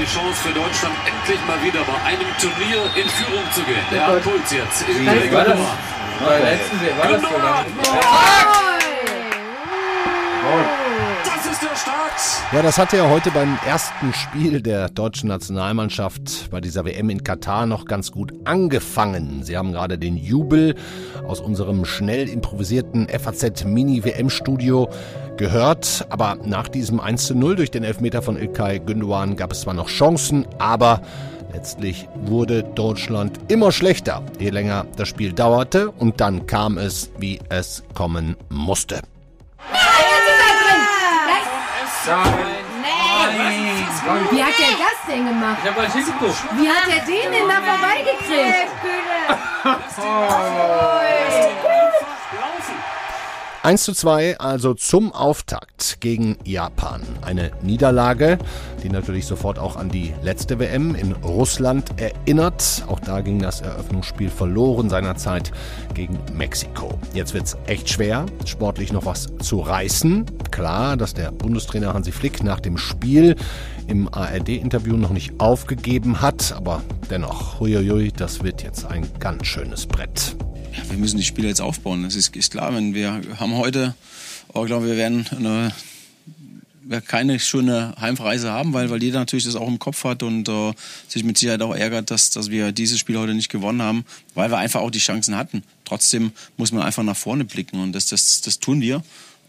die Chance für Deutschland, endlich mal wieder bei einem Turnier in Führung zu gehen. Der hat Puls jetzt. Wie war das? Bei letzten war das so lang. Das ist der Start. Ja, das hatte ja heute beim ersten Spiel der deutschen Nationalmannschaft bei dieser WM in Katar noch ganz gut angefangen. Sie haben gerade den Jubel aus unserem schnell improvisierten FAZ Mini WM Studio gehört. Aber nach diesem 1 zu 0 durch den Elfmeter von Ilkay Gündogan gab es zwar noch Chancen, aber letztlich wurde Deutschland immer schlechter, je länger das Spiel dauerte. Und dann kam es, wie es kommen musste. Wie hat der das denn gemacht? Ich hab mal hingeguckt. Wie hat er den denn da vorbeigekriegt? 1 zu 2 also zum Auftakt gegen Japan. Eine Niederlage, die natürlich sofort auch an die letzte WM in Russland erinnert. Auch da ging das Eröffnungsspiel verloren seinerzeit gegen Mexiko. Jetzt wird's echt schwer, sportlich noch was zu reißen. Klar, dass der Bundestrainer Hansi Flick nach dem Spiel im ARD-Interview noch nicht aufgegeben hat, aber dennoch, huiuiui, das wird jetzt ein ganz schönes Brett. Ja, wir müssen die Spiele jetzt aufbauen. Das ist, ist klar, wenn wir haben heute, oh, glaube wir werden eine, wir keine schöne Heimreise haben, weil, weil jeder natürlich das auch im Kopf hat und äh, sich mit Sicherheit auch ärgert, dass, dass wir dieses Spiel heute nicht gewonnen haben, weil wir einfach auch die Chancen hatten. Trotzdem muss man einfach nach vorne blicken und das, das, das tun wir.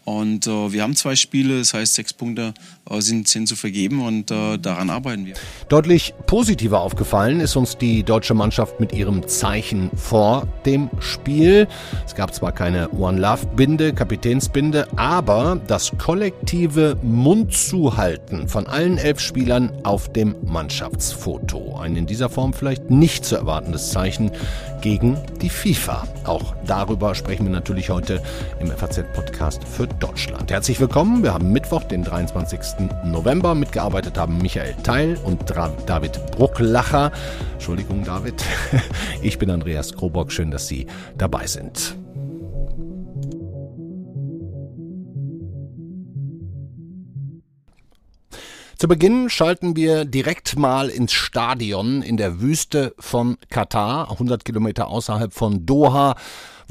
Und äh, wir haben zwei Spiele, das heißt sechs Punkte äh, sind, sind zu vergeben und äh, daran arbeiten wir. Deutlich positiver aufgefallen ist uns die deutsche Mannschaft mit ihrem Zeichen vor dem Spiel. Es gab zwar keine One Love Binde, Kapitänsbinde, aber das kollektive Mundzuhalten von allen elf Spielern auf dem Mannschaftsfoto. Ein in dieser Form vielleicht nicht zu erwartendes Zeichen gegen die FIFA. Auch darüber sprechen wir natürlich heute im FAZ-Podcast für Deutschland. Herzlich willkommen. Wir haben Mittwoch, den 23. November. Mitgearbeitet haben Michael Teil und David Brucklacher. Entschuldigung, David. Ich bin Andreas Krobock. Schön, dass Sie dabei sind. Zu Beginn schalten wir direkt mal ins Stadion in der Wüste von Katar, 100 Kilometer außerhalb von Doha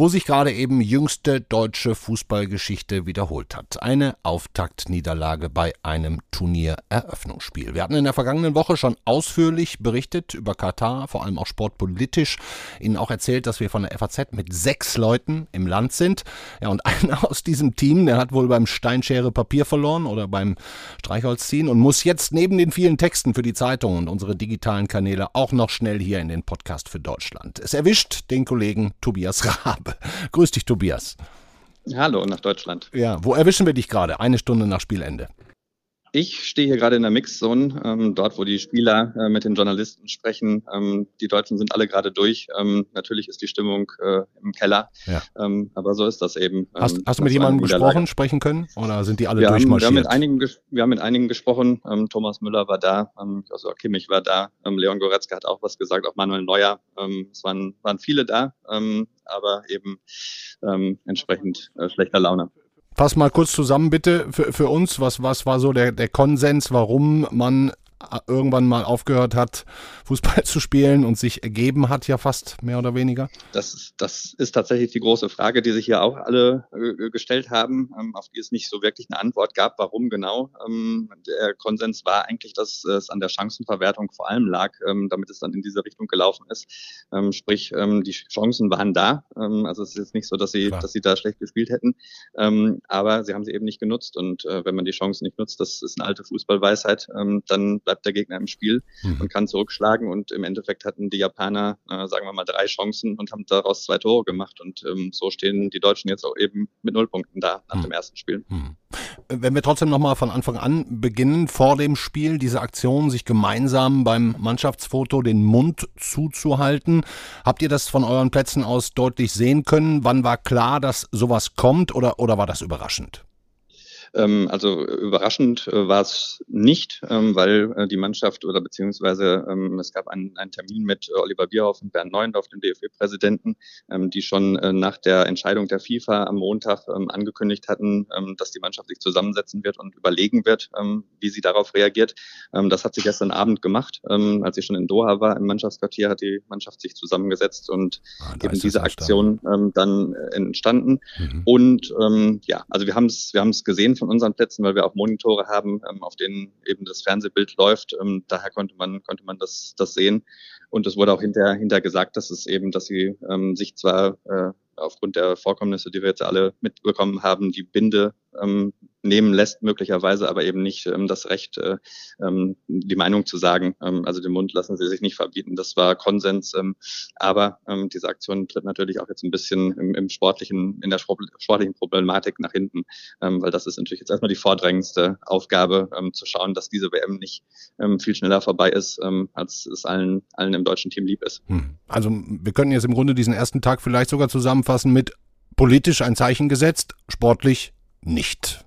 wo sich gerade eben jüngste deutsche Fußballgeschichte wiederholt hat. Eine Auftaktniederlage bei einem Turniereröffnungsspiel. Wir hatten in der vergangenen Woche schon ausführlich berichtet über Katar, vor allem auch sportpolitisch. Ihnen auch erzählt, dass wir von der FAZ mit sechs Leuten im Land sind. Ja, und einer aus diesem Team, der hat wohl beim Steinschere Papier verloren oder beim Streichholzziehen und muss jetzt neben den vielen Texten für die Zeitung und unsere digitalen Kanäle auch noch schnell hier in den Podcast für Deutschland. Es erwischt den Kollegen Tobias Rabe. Grüß dich, Tobias. Hallo nach Deutschland. Ja, wo erwischen wir dich gerade? Eine Stunde nach Spielende. Ich stehe hier gerade in der Mixzone, ähm, dort, wo die Spieler äh, mit den Journalisten sprechen. Ähm, die Deutschen sind alle gerade durch. Ähm, natürlich ist die Stimmung äh, im Keller, ja. Ähm, aber so ist das eben. Hast, ähm, hast du mit jemandem gesprochen, sprechen können oder sind die alle wir durchmarschiert? Haben, wir, haben mit einigen, wir haben mit einigen gesprochen. Ähm, Thomas Müller war da, ähm, also Kimmich war da, Leon Goretzka hat auch was gesagt, auch Manuel Neuer. Es waren, waren viele da, aber eben entsprechend äh, schlechter Laune. Fass mal kurz zusammen bitte für, für uns, was, was war so der, der Konsens, warum man irgendwann mal aufgehört hat, Fußball zu spielen und sich ergeben hat, ja fast mehr oder weniger? Das, das ist tatsächlich die große Frage, die sich hier auch alle äh, gestellt haben, ähm, auf die es nicht so wirklich eine Antwort gab, warum genau. Ähm, der Konsens war eigentlich, dass es an der Chancenverwertung vor allem lag, ähm, damit es dann in diese Richtung gelaufen ist. Sprich, die Chancen waren da. Also es ist jetzt nicht so, dass sie, dass sie da schlecht gespielt hätten, aber sie haben sie eben nicht genutzt. Und äh, wenn man die Chancen nicht nutzt, das ist eine alte Fußballweisheit, dann bleibt der Gegner im Spiel mhm. und kann zurückschlagen. Und im Endeffekt hatten die Japaner, äh, sagen wir mal, drei Chancen und haben daraus zwei Tore gemacht. Und ähm, so stehen die Deutschen jetzt auch eben mit null Punkten da nach mhm. dem ersten Spiel. Mhm. Wenn wir trotzdem nochmal von Anfang an beginnen, vor dem Spiel, diese Aktion, sich gemeinsam beim Mannschaftsfoto den Mund zuzuhalten. Habt ihr das von euren Plätzen aus deutlich sehen können? Wann war klar, dass sowas kommt oder, oder war das überraschend? Ähm, also überraschend äh, war es nicht, ähm, weil äh, die Mannschaft oder beziehungsweise ähm, es gab einen, einen Termin mit Oliver Bierhoff und Bernd Neuendorf, dem DFB-Präsidenten, ähm, die schon äh, nach der Entscheidung der FIFA am Montag ähm, angekündigt hatten, ähm, dass die Mannschaft sich zusammensetzen wird und überlegen wird, wie sie darauf reagiert. das hat sie gestern Abend gemacht, als sie schon in Doha war im Mannschaftsquartier, hat die Mannschaft sich zusammengesetzt und ah, eben diese Aktion dann entstanden. Mhm. Und ja, also wir haben es wir haben es gesehen von unseren Plätzen, weil wir auch Monitore haben, ähm, auf denen eben das Fernsehbild läuft. Ähm, daher konnte man, konnte man das, das sehen. Und es wurde auch hinterher, hinterher gesagt, dass es eben, dass sie ähm, sich zwar äh, aufgrund der Vorkommnisse, die wir jetzt alle mitbekommen haben, die Binde ähm, nehmen lässt, möglicherweise aber eben nicht ähm, das Recht, äh, ähm, die Meinung zu sagen. Ähm, also den Mund lassen sie sich nicht verbieten. Das war Konsens. Ähm, aber ähm, diese Aktion tritt natürlich auch jetzt ein bisschen im, im sportlichen, in der sportlichen Problematik nach hinten, ähm, weil das ist natürlich jetzt erstmal die vordrängendste Aufgabe, ähm, zu schauen, dass diese WM nicht ähm, viel schneller vorbei ist, ähm, als es allen, allen im deutschen Team lieb ist. Hm. Also wir können jetzt im Grunde diesen ersten Tag vielleicht sogar zusammenfassen mit politisch ein Zeichen gesetzt, sportlich nicht.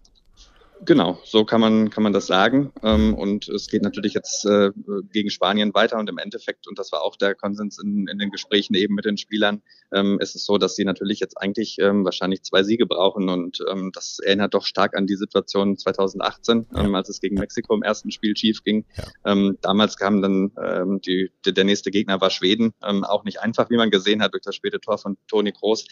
Genau, so kann man, kann man das sagen. Ähm, und es geht natürlich jetzt äh, gegen Spanien weiter und im Endeffekt, und das war auch der Konsens in, in den Gesprächen eben mit den Spielern, ähm, ist es so, dass sie natürlich jetzt eigentlich ähm, wahrscheinlich zwei Siege brauchen und das erinnert doch stark an die Situation 2018, ja. als es gegen Mexiko im ersten Spiel schief ging. Ja. Damals kam dann die, der nächste Gegner war Schweden, auch nicht einfach, wie man gesehen hat, durch das späte Tor von Toni Kroos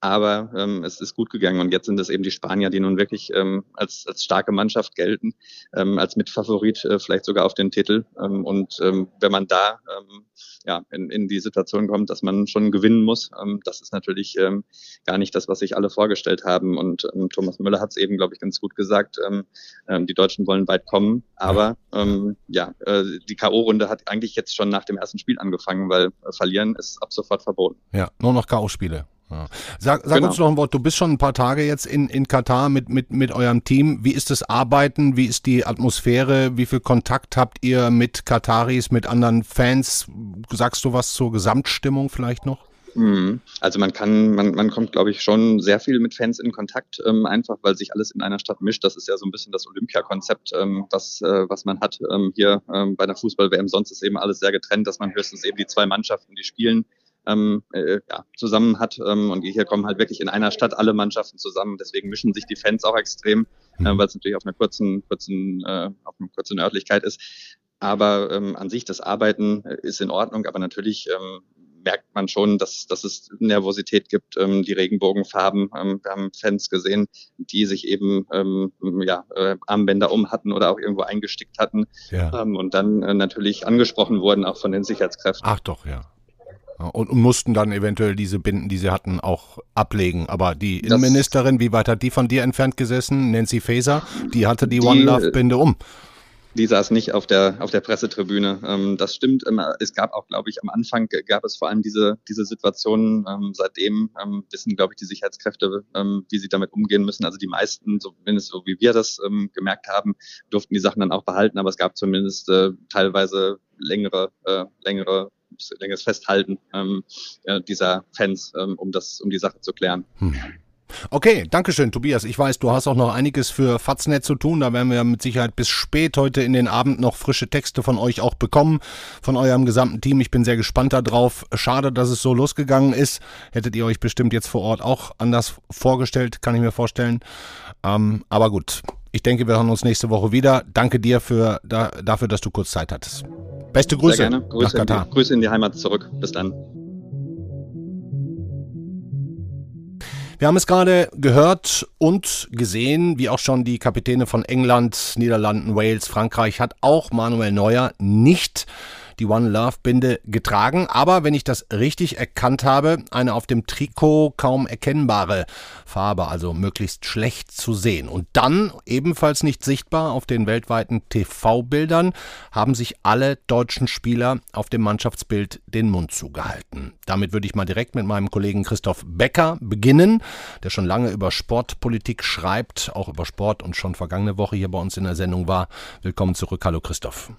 aber ähm, es ist gut gegangen und jetzt sind es eben die Spanier, die nun wirklich ähm, als, als starke Mannschaft gelten, ähm, als Mitfavorit äh, vielleicht sogar auf den Titel. Ähm, und ähm, wenn man da ähm, ja, in, in die Situation kommt, dass man schon gewinnen muss, ähm, das ist natürlich ähm, gar nicht das, was sich alle vorgestellt haben. Und ähm, Thomas Müller hat es eben, glaube ich, ganz gut gesagt. Ähm, ähm, die Deutschen wollen weit kommen, aber ähm, ja, äh, die K.O.-Runde hat eigentlich jetzt schon nach dem ersten Spiel angefangen, weil äh, verlieren ist ab sofort verboten. Ja, nur noch K.O.-Spiele. Ja. Sag, sag genau. uns noch ein Wort, du bist schon ein paar Tage jetzt in, in Katar mit, mit, mit eurem Team. Wie ist das Arbeiten? Wie ist die Atmosphäre? Wie viel Kontakt habt ihr mit Kataris, mit anderen Fans? Sagst du was zur Gesamtstimmung vielleicht noch? Mhm. Also man kann, man, man kommt, glaube ich, schon sehr viel mit Fans in Kontakt, ähm, einfach weil sich alles in einer Stadt mischt. Das ist ja so ein bisschen das Olympia-Konzept, ähm, was, äh, was man hat ähm, hier ähm, bei der Fußball-WM. Sonst ist eben alles sehr getrennt, dass man höchstens eben die zwei Mannschaften, die spielen, ähm, äh, ja, zusammen hat. Ähm, und hier kommen halt wirklich in einer Stadt alle Mannschaften zusammen. Deswegen mischen sich die Fans auch extrem, mhm. äh, weil es natürlich auf einer kurzen, kurzen, äh, auf einer kurzen Örtlichkeit ist. Aber ähm, an sich das Arbeiten äh, ist in Ordnung, aber natürlich ähm, merkt man schon, dass, dass es Nervosität gibt, ähm, die Regenbogenfarben. Ähm, wir haben Fans gesehen, die sich eben ähm, ja, äh, Armbänder um hatten oder auch irgendwo eingestickt hatten ja. ähm, und dann äh, natürlich angesprochen wurden, auch von den Sicherheitskräften. Ach doch, ja. Und, mussten dann eventuell diese Binden, die sie hatten, auch ablegen. Aber die das Innenministerin, wie weit hat die von dir entfernt gesessen? Nancy Faeser, die hatte die, die One Love Binde um. Die saß nicht auf der, auf der Pressetribüne. Ähm, das stimmt. Es gab auch, glaube ich, am Anfang gab es vor allem diese, diese Situationen. Ähm, seitdem ähm, wissen, glaube ich, die Sicherheitskräfte, wie sie damit umgehen müssen. Also die meisten, zumindest so wie wir das gemerkt haben, durften die Sachen dann auch behalten. Aber es gab zumindest äh, teilweise längere, äh, längere längeres Festhalten ähm, dieser Fans, ähm, um das, um die Sache zu klären. Hm. Okay, Dankeschön, Tobias. Ich weiß, du hast auch noch einiges für Faznet zu tun. Da werden wir mit Sicherheit bis spät heute in den Abend noch frische Texte von euch auch bekommen, von eurem gesamten Team. Ich bin sehr gespannt darauf. Schade, dass es so losgegangen ist. Hättet ihr euch bestimmt jetzt vor Ort auch anders vorgestellt, kann ich mir vorstellen. Ähm, aber gut, ich denke, wir hören uns nächste Woche wieder. Danke dir für, da, dafür, dass du kurz Zeit hattest. Beste Grüße. Sehr gerne. Grüße, nach Katar. In die, Grüße in die Heimat zurück. Bis dann. Wir haben es gerade gehört und gesehen, wie auch schon die Kapitäne von England, Niederlanden, Wales, Frankreich hat auch Manuel Neuer nicht die One Love Binde getragen, aber wenn ich das richtig erkannt habe, eine auf dem Trikot kaum erkennbare Farbe, also möglichst schlecht zu sehen. Und dann, ebenfalls nicht sichtbar auf den weltweiten TV-Bildern, haben sich alle deutschen Spieler auf dem Mannschaftsbild den Mund zugehalten. Damit würde ich mal direkt mit meinem Kollegen Christoph Becker beginnen, der schon lange über Sportpolitik schreibt, auch über Sport und schon vergangene Woche hier bei uns in der Sendung war. Willkommen zurück. Hallo Christoph.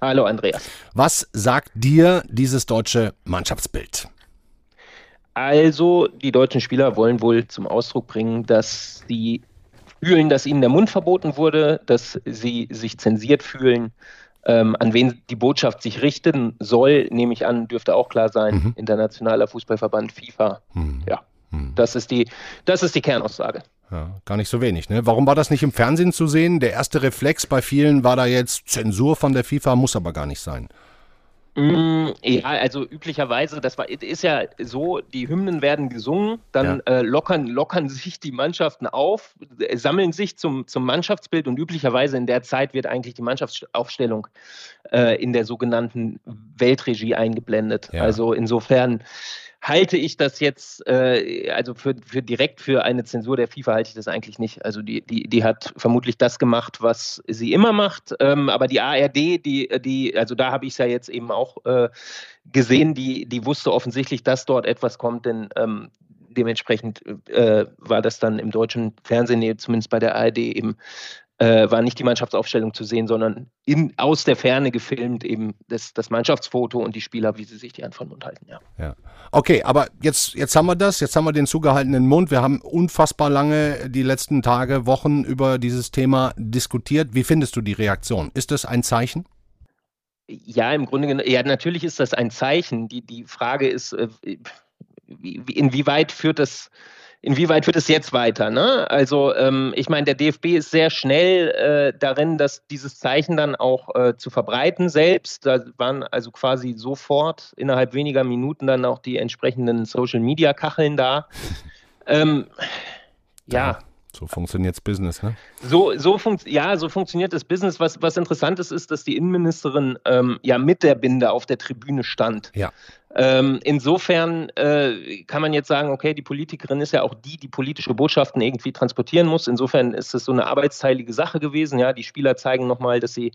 Hallo Andreas. Was sagt dir dieses deutsche Mannschaftsbild? Also, die deutschen Spieler wollen wohl zum Ausdruck bringen, dass sie fühlen, dass ihnen der Mund verboten wurde, dass sie sich zensiert fühlen. Ähm, an wen die Botschaft sich richten soll, nehme ich an, dürfte auch klar sein. Mhm. Internationaler Fußballverband FIFA. Hm. Ja, Hm. das ist die, das ist die Kernaussage. Ja, gar nicht so wenig. Ne? Warum war das nicht im Fernsehen zu sehen? Der erste Reflex bei vielen war da jetzt Zensur von der FIFA, muss aber gar nicht sein. Mm, Ja, also üblicherweise, das war, ist ja so, die Hymnen werden gesungen, dann äh, lockern, lockern sich die Mannschaften auf, äh, sammeln sich zum, zum Mannschaftsbild und üblicherweise in der Zeit wird eigentlich die Mannschaftsaufstellung äh, in der sogenannten Weltregie eingeblendet. Ja. Also insofern halte ich das jetzt, äh, also für, für direkt für eine Zensur der FIFA halte ich das eigentlich nicht. Also die, die, die hat vermutlich das gemacht, was sie immer macht. Ähm, aber die ARD, die, die, also da habe ich es ja jetzt eben auch äh, gesehen, die, die wusste offensichtlich, dass dort etwas kommt, denn ähm, dementsprechend äh, war das dann im deutschen Fernsehen, zumindest bei der ARD eben, äh, war nicht die Mannschaftsaufstellung zu sehen, sondern in, aus der Ferne gefilmt eben das, das Mannschaftsfoto und die Spieler, wie sie sich die Hand von Mund halten. Ja. Ja. Okay, aber jetzt, jetzt haben wir das, jetzt haben wir den zugehaltenen Mund. Wir haben unfassbar lange die letzten Tage, Wochen über dieses Thema diskutiert. Wie findest du die Reaktion? Ist das ein Zeichen? Ja, im Grunde genommen, ja, natürlich ist das ein Zeichen. Die, die Frage ist, äh, wie, wie, inwieweit führt das, inwieweit führt es jetzt weiter? Ne? Also, ähm, ich meine, der DFB ist sehr schnell äh, darin, dass dieses Zeichen dann auch äh, zu verbreiten selbst. Da waren also quasi sofort innerhalb weniger Minuten dann auch die entsprechenden Social Media Kacheln da. Ähm, ja. So funktioniert's Business, ne? So, so funkt, ja, so funktioniert das Business. Was, was interessant ist, ist, dass die Innenministerin ähm, ja mit der Binde auf der Tribüne stand. Ja. Ähm, insofern äh, kann man jetzt sagen, okay, die Politikerin ist ja auch die, die politische Botschaften irgendwie transportieren muss. Insofern ist es so eine arbeitsteilige Sache gewesen. Ja, die Spieler zeigen nochmal, dass sie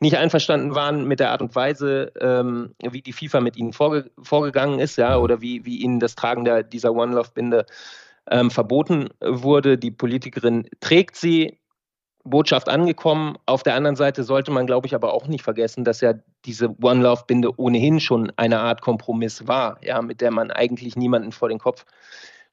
nicht einverstanden waren mit der Art und Weise, ähm, wie die FIFA mit ihnen vorge vorgegangen ist, ja, oder wie, wie ihnen das Tragen der, dieser One Love Binde ähm, verboten wurde. Die Politikerin trägt sie, Botschaft angekommen. Auf der anderen Seite sollte man, glaube ich, aber auch nicht vergessen, dass ja diese One Love Binde ohnehin schon eine Art Kompromiss war, ja, mit der man eigentlich niemanden vor den Kopf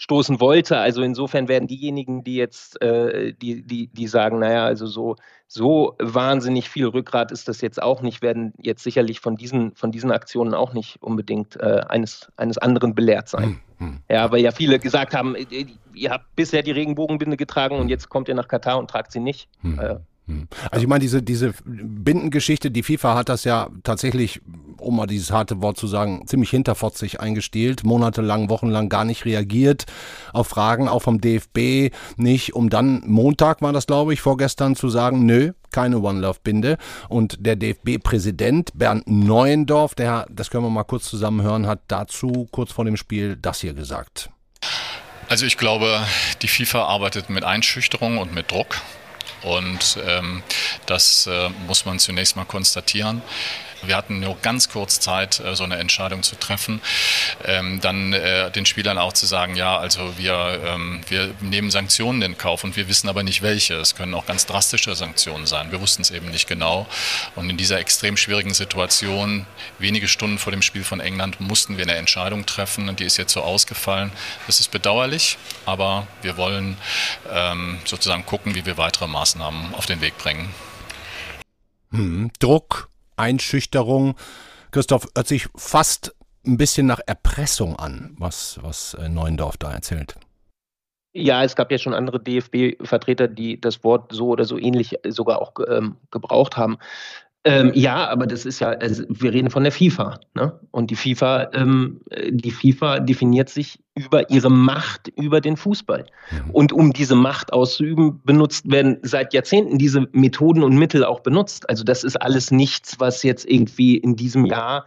stoßen wollte. Also insofern werden diejenigen, die jetzt, äh, die, die, die sagen, naja, also so, so wahnsinnig viel Rückgrat ist das jetzt auch nicht, werden jetzt sicherlich von diesen, von diesen Aktionen auch nicht unbedingt äh, eines, eines anderen belehrt sein. Ja, weil ja viele gesagt haben, äh, ihr habt bisher die Regenbogenbinde getragen und jetzt kommt ihr nach Katar und tragt sie nicht. Äh, Also ich meine, diese, diese Bindengeschichte, die FIFA hat das ja tatsächlich, um mal dieses harte Wort zu sagen, ziemlich hinterfotzig eingestielt, monatelang, wochenlang gar nicht reagiert auf Fragen, auch vom DFB nicht, um dann Montag war das, glaube ich, vorgestern zu sagen, nö, keine One Love Binde. Und der DFB-Präsident Bernd Neuendorf, der, das können wir mal kurz zusammenhören, hat dazu kurz vor dem Spiel das hier gesagt. Also ich glaube, die FIFA arbeitet mit Einschüchterung und mit Druck. Und ähm, das äh, muss man zunächst mal konstatieren. Wir hatten nur ganz kurz Zeit, äh, so eine Entscheidung zu treffen. Ähm, dann äh, den Spielern auch zu sagen, ja, also wir, ähm, wir nehmen Sanktionen in Kauf und wir wissen aber nicht welche. Es können auch ganz drastische Sanktionen sein. Wir wussten es eben nicht genau. Und in dieser extrem schwierigen Situation, wenige Stunden vor dem Spiel von England, mussten wir eine Entscheidung treffen und die ist jetzt so ausgefallen. Das ist bedauerlich, aber wir wollen ähm, sozusagen gucken, wie wir weitere Maßnahmen auf den Weg bringen. Hm, Druck, Einschüchterung. Christoph, hört sich fast ein bisschen nach Erpressung an, was, was äh, Neuendorf da erzählt. Ja, es gab ja schon andere DFB-Vertreter, die das Wort so oder so ähnlich sogar auch ähm, gebraucht haben. Ähm, ja, aber das ist ja, also wir reden von der FIFA. Ne? Und die FIFA, ähm, die FIFA definiert sich über ihre Macht über den Fußball. Und um diese Macht auszuüben, benutzt werden seit Jahrzehnten diese Methoden und Mittel auch benutzt. Also das ist alles nichts, was jetzt irgendwie in diesem Jahr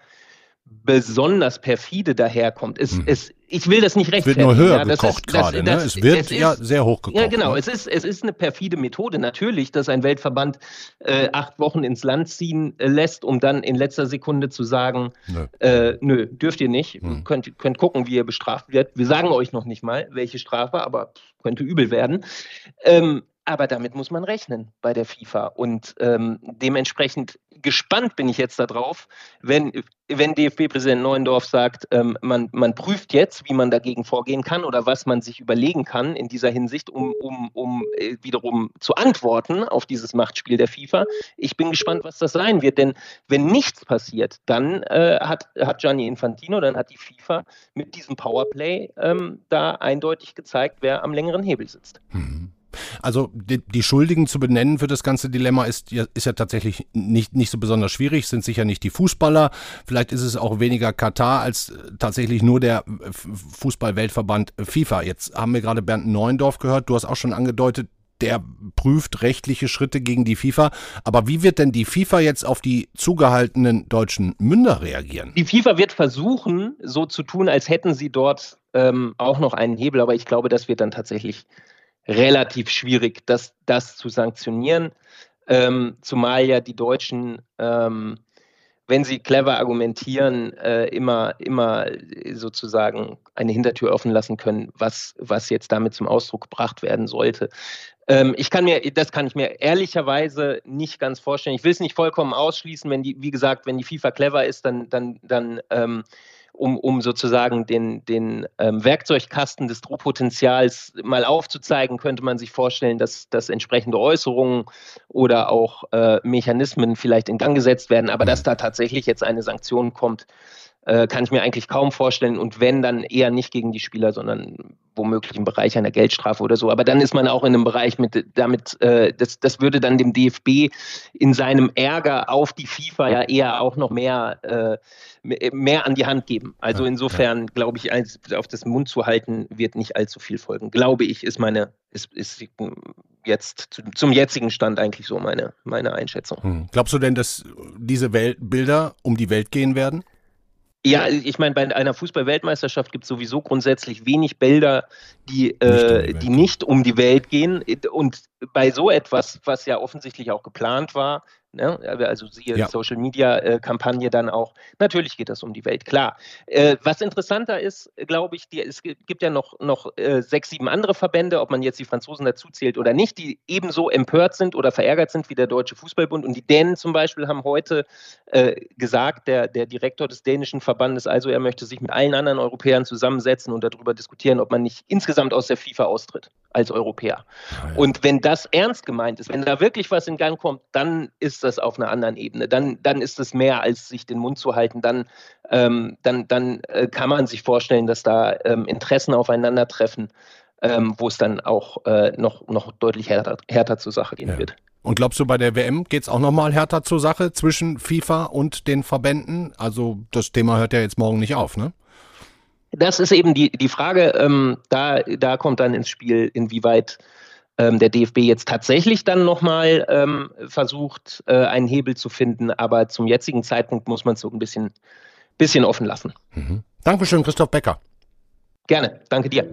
besonders perfide daherkommt. Es, es, ich will das nicht Es wird rechtfertigen. nur höher ja, gekocht gerade. Ne? Es wird es ist- ja sehr hoch gekocht. ja, genau. Ne? Es ist, es ist eine perfide Methode. Natürlich, dass ein Weltverband äh, acht Wochen ins Land ziehen äh, lässt, um dann in letzter Sekunde zu sagen, Nö. äh, nö, dürft ihr nicht. Hm. Könnt, könnt gucken, wie ihr bestraft werdet. Wir sagen euch noch nicht mal, welche Strafe, aber könnte übel werden. Ähm, aber damit muss man rechnen bei der FIFA. Und ähm, dementsprechend gespannt bin ich jetzt darauf, wenn, wenn DFB-Präsident Neuendorf sagt, ähm, man, man prüft jetzt, wie man dagegen vorgehen kann oder was man sich überlegen kann in dieser Hinsicht, um, um, um äh, wiederum zu antworten auf dieses Machtspiel der FIFA. Ich bin gespannt, was das sein wird, denn wenn nichts passiert, dann äh, hat, hat Gianni Infantino, dann hat die FIFA mit diesem Powerplay ähm, da eindeutig gezeigt, wer am längeren Hebel sitzt. Mhm. Also die, die, Schuldigen zu benennen für das ganze Dilemma ist, ist ja tatsächlich nicht, nicht so besonders schwierig, sind sicher nicht die Fußballer. Vielleicht ist es auch weniger Katar als tatsächlich nur der Fußballweltverband FIFA. Jetzt haben wir gerade Bernd Neuendorf gehört, du hast auch schon angedeutet, der prüft rechtliche Schritte gegen die FIFA. Aber wie wird denn die FIFA jetzt auf die zugehaltenen deutschen Münder reagieren? Die FIFA wird versuchen, so zu tun, als hätten sie dort ähm, auch noch einen Hebel. Aber ich glaube, das wird dann tatsächlich relativ schwierig, das, das zu sanktionieren. Ähm, zumal ja die Deutschen, ähm, wenn sie clever argumentieren, äh, immer, immer sozusagen eine Hintertür offen lassen können, was, was jetzt damit zum Ausdruck gebracht werden sollte. Ähm, ich kann mir, das kann ich mir ehrlicherweise nicht ganz vorstellen. Ich will es nicht vollkommen ausschließen, wenn die, wie gesagt, wenn die FIFA clever ist, dann, dann, dann ähm, um, um sozusagen den, den ähm, Werkzeugkasten des Drohpotenzials mal aufzuzeigen, könnte man sich vorstellen, dass, dass entsprechende Äußerungen oder auch äh, Mechanismen vielleicht in Gang gesetzt werden. Aber dass da tatsächlich jetzt eine Sanktion kommt, äh, kann ich mir eigentlich kaum vorstellen. Und wenn, dann eher nicht gegen die Spieler, sondern womöglich im Bereich einer Geldstrafe oder so. Aber dann ist man auch in einem Bereich mit, damit, äh, das, das würde dann dem DFB in seinem Ärger auf die FIFA ja eher auch noch mehr, äh, mehr an die Hand geben. Also insofern glaube ich, auf das Mund zu halten, wird nicht allzu viel folgen. Glaube ich, ist meine, ist, ist jetzt zum jetzigen Stand eigentlich so meine, meine Einschätzung. Hm. Glaubst du denn, dass diese Welt Bilder um die Welt gehen werden? Ja, ich meine, bei einer Fußball-Weltmeisterschaft gibt es sowieso grundsätzlich wenig Bilder, die, äh, die nicht um die Welt gehen. Und bei so etwas, was ja offensichtlich auch geplant war, Ne? Also siehe ja. Social Media äh, Kampagne dann auch. Natürlich geht das um die Welt, klar. Äh, was interessanter ist, glaube ich, die, es gibt ja noch, noch äh, sechs, sieben andere Verbände, ob man jetzt die Franzosen dazu zählt oder nicht, die ebenso empört sind oder verärgert sind wie der Deutsche Fußballbund. Und die Dänen zum Beispiel haben heute äh, gesagt, der, der Direktor des dänischen Verbandes, also er möchte sich mit allen anderen Europäern zusammensetzen und darüber diskutieren, ob man nicht insgesamt aus der FIFA austritt als Europäer. Ah, ja. Und wenn das ernst gemeint ist, wenn da wirklich was in Gang kommt, dann ist das auf einer anderen Ebene. Dann, dann ist es mehr, als sich den Mund zu halten. Dann, ähm, dann, dann äh, kann man sich vorstellen, dass da ähm, Interessen aufeinandertreffen, ähm, wo es dann auch äh, noch, noch deutlich härter, härter zur Sache gehen ja. wird. Und glaubst du, bei der WM geht es auch nochmal härter zur Sache zwischen FIFA und den Verbänden? Also das Thema hört ja jetzt morgen nicht auf, ne? Das ist eben die, die Frage, ähm, da, da kommt dann ins Spiel, inwieweit ähm, der DFB jetzt tatsächlich dann nochmal ähm, versucht, äh, einen Hebel zu finden. Aber zum jetzigen Zeitpunkt muss man es so ein bisschen, bisschen offen lassen. Mhm. Dankeschön, Christoph Becker. Gerne, danke dir.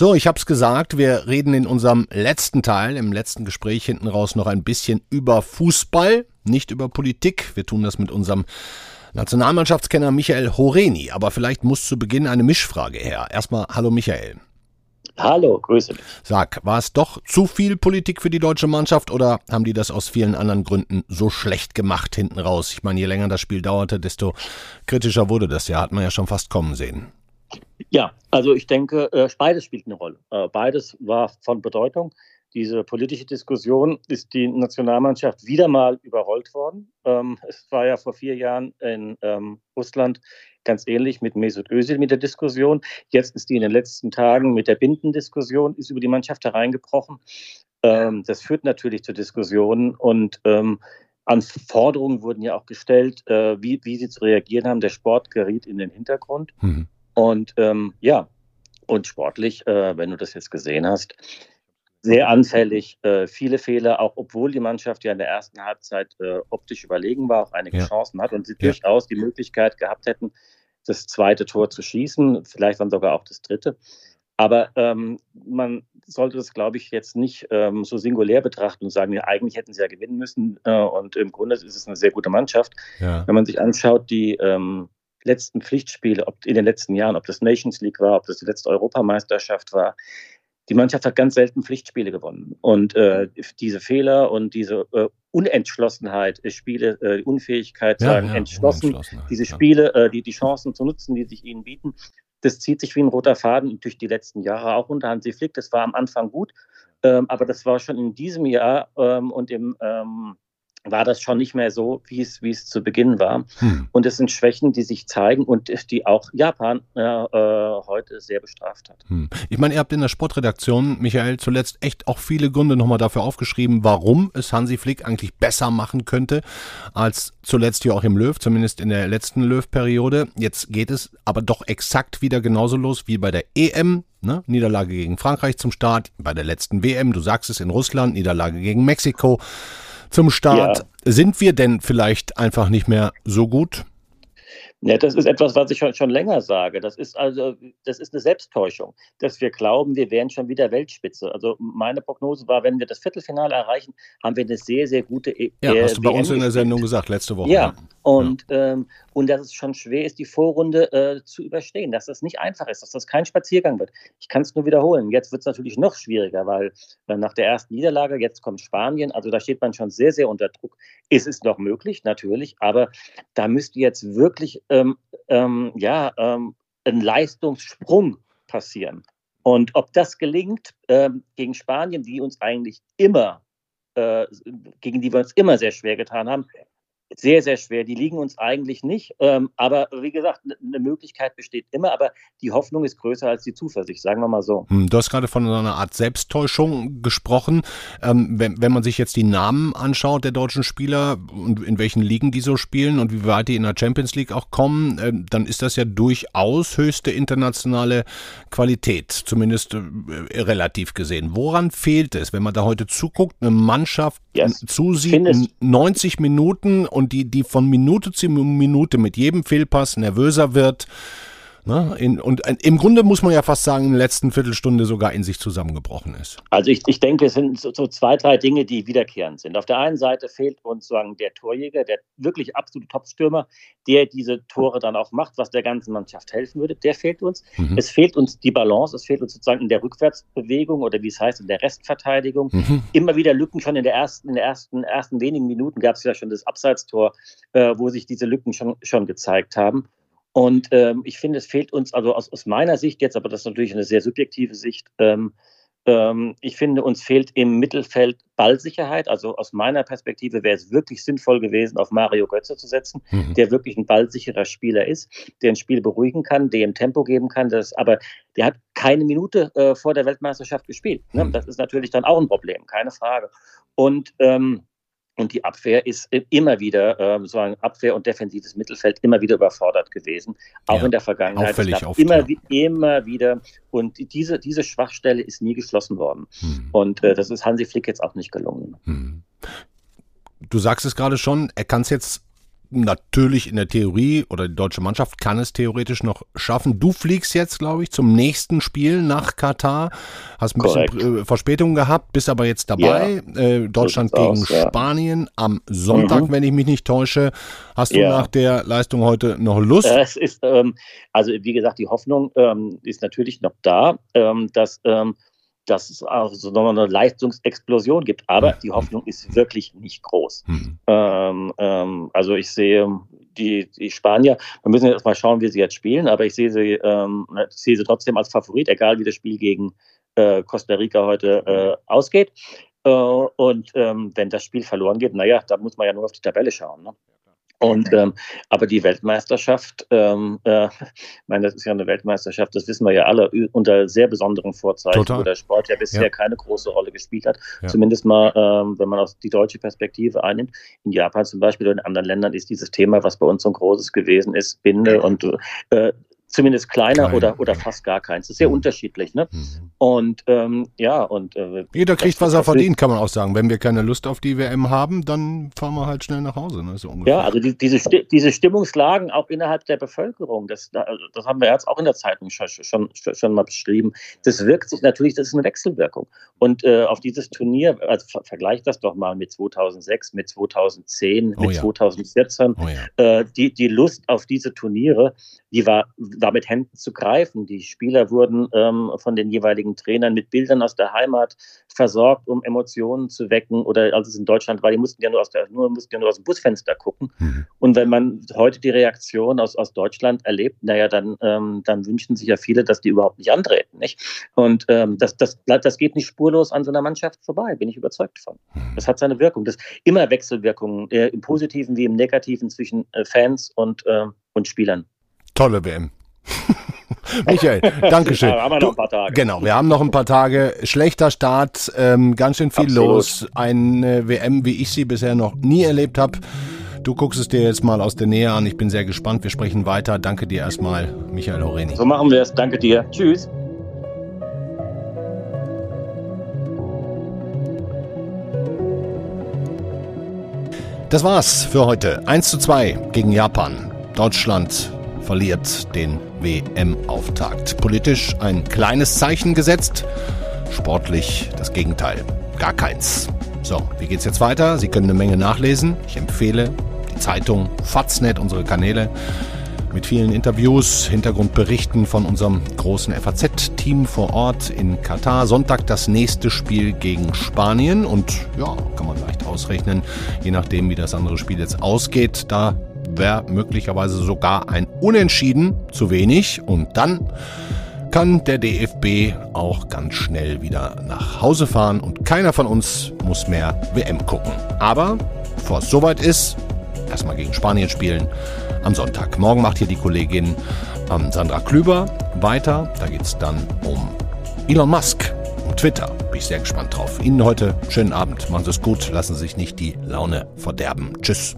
So, ich habe es gesagt, wir reden in unserem letzten Teil, im letzten Gespräch hinten raus noch ein bisschen über Fußball, nicht über Politik. Wir tun das mit unserem Nationalmannschaftskenner Michael Horeni. Aber vielleicht muss zu Beginn eine Mischfrage her. Erstmal, hallo Michael. Hallo, grüße dich. Sag, war es doch zu viel Politik für die deutsche Mannschaft oder haben die das aus vielen anderen Gründen so schlecht gemacht hinten raus? Ich meine, je länger das Spiel dauerte, desto kritischer wurde das ja, hat man ja schon fast kommen sehen. Ja, also ich denke, äh, beides spielt eine Rolle. Äh, beides war von Bedeutung. Diese politische Diskussion ist die Nationalmannschaft wieder mal überrollt worden. Ähm, es war ja vor vier Jahren in ähm, Russland ganz ähnlich mit Mesut Özil mit der Diskussion. Jetzt ist die in den letzten Tagen mit der Bindendiskussion ist über die Mannschaft hereingebrochen. Ähm, das führt natürlich zu Diskussionen und an Forderungen wurden ja auch gestellt, äh, wie, wie sie zu reagieren haben. Der Sport geriet in den Hintergrund. Mhm. Und ähm, ja, und sportlich, äh, wenn du das jetzt gesehen hast, sehr anfällig, äh, viele Fehler, auch obwohl die Mannschaft ja in der ersten Halbzeit äh, optisch überlegen war, auch einige ja. Chancen hat und sie ja. durchaus die Möglichkeit gehabt hätten, das zweite Tor zu schießen, vielleicht dann sogar auch das dritte. Aber ähm, man sollte das, glaube ich, jetzt nicht ähm, so singulär betrachten und sagen, ja, eigentlich hätten sie ja gewinnen müssen. Äh, und im Grunde ist es eine sehr gute Mannschaft. Ja. Wenn man sich anschaut, die ähm, letzten Pflichtspiele, ob in den letzten Jahren, ob das Nations League war, ob das die letzte Europameisterschaft war, die Mannschaft hat ganz selten Pflichtspiele gewonnen. Und äh, diese Fehler und diese äh, Unentschlossenheit, äh, Spiele, äh, Unfähigkeit, Ja, sagen, ja, entschlossen, diese ja. Spiele, äh, die, die Chancen zu nutzen, die sich ihnen bieten, das zieht sich wie ein roter Faden durch die letzten Jahre auch unter Hansi Flick. Das war am Anfang gut, ähm, aber das war schon in diesem Jahr ähm, und im ähm, war das schon nicht mehr so, wie es, wie es zu Beginn war. Hm. Und es sind Schwächen, die sich zeigen und die auch Japan äh, äh, heute sehr bestraft hat. Hm. Ich meine, ihr habt in der Sportredaktion, Michael, zuletzt echt auch viele Gründe nochmal dafür aufgeschrieben, warum es Hansi Flick eigentlich besser machen könnte als zuletzt hier auch im Löw, zumindest in der letzten Löw-Periode. Jetzt geht es aber doch exakt wieder genauso los wie bei der EM. Ne? Niederlage gegen Frankreich zum Start, bei der letzten WM, du sagst es in Russland, Niederlage gegen Mexiko zum Start. Ja. Sind wir denn vielleicht einfach nicht mehr so gut? Ja, das ist etwas, was ich schon, schon länger sage. Das ist also, das ist eine Selbsttäuschung, dass wir glauben, wir wären schon wieder Weltspitze. Also meine Prognose war, wenn wir das Viertelfinale erreichen, haben wir eine sehr, sehr gute E- Ja, äh, hast du bei WM uns in der. Sendung gesagt, letzte Woche. Ja, und, ähm, und dass es schon schwer ist, die Vorrunde äh, zu überstehen, dass das nicht einfach ist, dass das kein Spaziergang wird. Ich kann es nur wiederholen. Jetzt wird es natürlich noch schwieriger, weil äh, nach der ersten Niederlage, jetzt kommt Spanien, also da steht man schon sehr, sehr unter Druck. Ist es noch möglich, natürlich, aber da müsste jetzt wirklich ähm, ähm, ja, ähm, ein Leistungssprung passieren. Und ob das gelingt ähm, gegen Spanien, die uns eigentlich immer, äh, gegen die wir uns immer sehr schwer getan haben, sehr, sehr schwer. Die liegen uns eigentlich nicht. Ähm, aber wie gesagt, ne- eine Möglichkeit besteht immer, aber die Hoffnung ist größer als die Zuversicht, sagen wir mal so. Hm, Du hast gerade von so einer Art Selbsttäuschung gesprochen. Ähm, wenn, wenn man sich jetzt die Namen anschaut der deutschen Spieler und in welchen Ligen die so spielen und wie weit die in der Champions League auch kommen, ähm, dann ist das ja durchaus höchste internationale Qualität, zumindest äh, relativ gesehen. Woran fehlt es, wenn man da heute zuguckt, eine Mannschaft Yes. zusieht, Finde es- 90 Minuten und die, die von Minute zu Minute mit jedem Fehlpass nervöser wird? Ne? In, und äh, im Grunde muss man ja fast sagen, in der letzten Viertelstunde sogar in sich zusammengebrochen ist. Also ich, ich denke, es sind so, so zwei, drei Dinge, die wiederkehrend sind. Auf der einen Seite fehlt uns sagen, der Torjäger, der wirklich absolute Topstürmer, der diese Tore dann auch macht, was der ganzen Mannschaft helfen würde, der fehlt uns. Mhm. Es fehlt uns die Balance, es fehlt uns sozusagen in der Rückwärtsbewegung oder wie es heißt, in der Restverteidigung. Mhm. Immer wieder Lücken schon in der ersten, in der ersten, ersten wenigen Minuten gab es ja schon das Abseitstor, äh, wo sich diese Lücken schon, schon gezeigt haben. Und ähm, ich finde, es fehlt uns, also aus, aus meiner Sicht jetzt, aber das ist natürlich eine sehr subjektive Sicht, ähm, ähm, ich finde, uns fehlt im Mittelfeld Ballsicherheit. Also aus meiner Perspektive wäre es wirklich sinnvoll gewesen, auf Mario Götze zu setzen, Mhm. der wirklich ein ballsicherer Spieler ist, der ein Spiel beruhigen kann, der ihm Tempo geben kann. Das, aber der hat keine Minute äh, vor der Weltmeisterschaft gespielt. Ne? Mhm. Das ist natürlich dann auch ein Problem, keine Frage. Und ähm, und die Abwehr ist immer wieder, ähm, so ein Abwehr- und defensives Mittelfeld immer wieder überfordert gewesen, auch Ja, in der Vergangenheit. auffällig oft, immer, ja. immer wieder. Und die- diese, diese Schwachstelle ist nie geschlossen worden. Hm. Und äh, das ist Hansi Flick jetzt auch nicht gelungen. Hm. Du sagst es gerade schon, er kann es jetzt natürlich in der Theorie oder die deutsche Mannschaft kann es theoretisch noch schaffen. Du fliegst jetzt, glaube ich, zum nächsten Spiel nach Katar. Hast ein Korrekt. bisschen äh, Verspätung gehabt, bist aber jetzt dabei. Äh, Deutschland gegen aus, ja. Spanien am Sonntag, Mhm. wenn ich mich nicht täusche. Hast du Ja. nach der Leistung heute noch Lust? Es ist, ähm, also wie gesagt, die Hoffnung ähm, ist natürlich noch da, ähm, dass, ähm, dass es auch so noch eine Leistungsexplosion gibt. Aber die Hoffnung ist wirklich nicht groß. Hm. Ähm, ähm, also ich sehe die, die Spanier, wir müssen jetzt mal schauen, wie sie jetzt spielen, aber ich sehe sie, ähm, ich sehe sie trotzdem als Favorit, egal wie das Spiel gegen äh, Costa Rica heute äh, ausgeht. Äh, und ähm, wenn das Spiel verloren geht, naja, da muss man ja nur auf die Tabelle schauen. Ne? Und ähm, aber die Weltmeisterschaft, ähm, äh, ich meine, das ist ja eine Weltmeisterschaft, das wissen wir ja alle, unter sehr besonderen Vorzeichen, Total. wo der Sport ja bisher Ja. keine große Rolle gespielt hat. Ja. Zumindest mal, ähm, wenn man aus die deutsche Perspektive einnimmt. In Japan zum Beispiel oder in anderen Ländern ist dieses Thema, was bei uns so ein großes gewesen ist, Binde und äh, zumindest kleiner Klein, oder, oder ja. fast gar keins. Das ist sehr Mhm. unterschiedlich. Ne? Mhm. Und ähm, ja, und äh, jeder kriegt, was er verdient, kann man auch sagen. Wenn wir keine Lust auf die WM haben, dann fahren wir halt schnell nach Hause. Ne? So ja, also die, diese, diese Stimmungslagen auch innerhalb der Bevölkerung, das, das haben wir jetzt auch in der Zeitung schon, schon, schon mal beschrieben. Das wirkt sich natürlich, das ist eine Wechselwirkung. Und äh, auf dieses Turnier, also ver vergleicht das doch mal mit 2006, mit 2010, oh, mit ja. 2014. Oh, ja. äh, die, die Lust auf diese Turniere, die war, war mit Händen zu greifen. Die Spieler wurden ähm, von den jeweiligen Trainern mit Bildern aus der Heimat versorgt, um Emotionen zu wecken. Oder als es in Deutschland war, die mussten ja nur aus, der, nur, mussten ja nur aus dem Busfenster gucken. Mhm. Und wenn man heute die Reaktion aus, aus Deutschland erlebt, naja, dann, ähm, dann wünschen sich ja viele, dass die überhaupt nicht antreten. Nicht? Und ähm, das, das, das geht nicht spurlos an so einer Mannschaft vorbei, bin ich überzeugt von. Mhm. Das hat seine Wirkung. Das immer Wechselwirkungen, äh, im Positiven wie im Negativen zwischen äh, Fans und, äh, und Spielern. Tolle WM. Michael, Dankeschön. Ja, haben wir noch ein paar Tage. genau, wir haben noch ein paar Tage. Schlechter Start, ähm, ganz schön viel Absolut. los. Eine WM, wie ich sie bisher noch nie erlebt habe. Du guckst es dir jetzt mal aus der Nähe an. Ich bin sehr gespannt. Wir sprechen weiter. Danke dir erstmal, Michael Horeni. So machen wir es. Danke dir. Tschüss. Das war's für heute. 1 zu 2 gegen Japan. Deutschland verliert den WM-Auftakt. Politisch ein kleines Zeichen gesetzt, sportlich das Gegenteil. Gar keins. So, wie geht's jetzt weiter? Sie können eine Menge nachlesen. Ich empfehle die Zeitung Faznet, unsere Kanäle mit vielen Interviews, Hintergrundberichten von unserem großen FAZ-Team vor Ort in Katar. Sonntag das nächste Spiel gegen Spanien und ja, kann man leicht ausrechnen, je nachdem wie das andere Spiel jetzt ausgeht, da wäre möglicherweise sogar ein Unentschieden zu wenig und dann kann der DFB auch ganz schnell wieder nach Hause fahren und keiner von uns muss mehr WM gucken. Aber bevor es soweit ist, erstmal gegen Spanien spielen am Sonntag. Morgen macht hier die Kollegin ähm, Sandra Klüber weiter. Da geht es dann um Elon Musk und Twitter. Bin ich sehr gespannt drauf. Ihnen heute schönen Abend. Machen Sie es gut. Lassen Sie sich nicht die Laune verderben. Tschüss.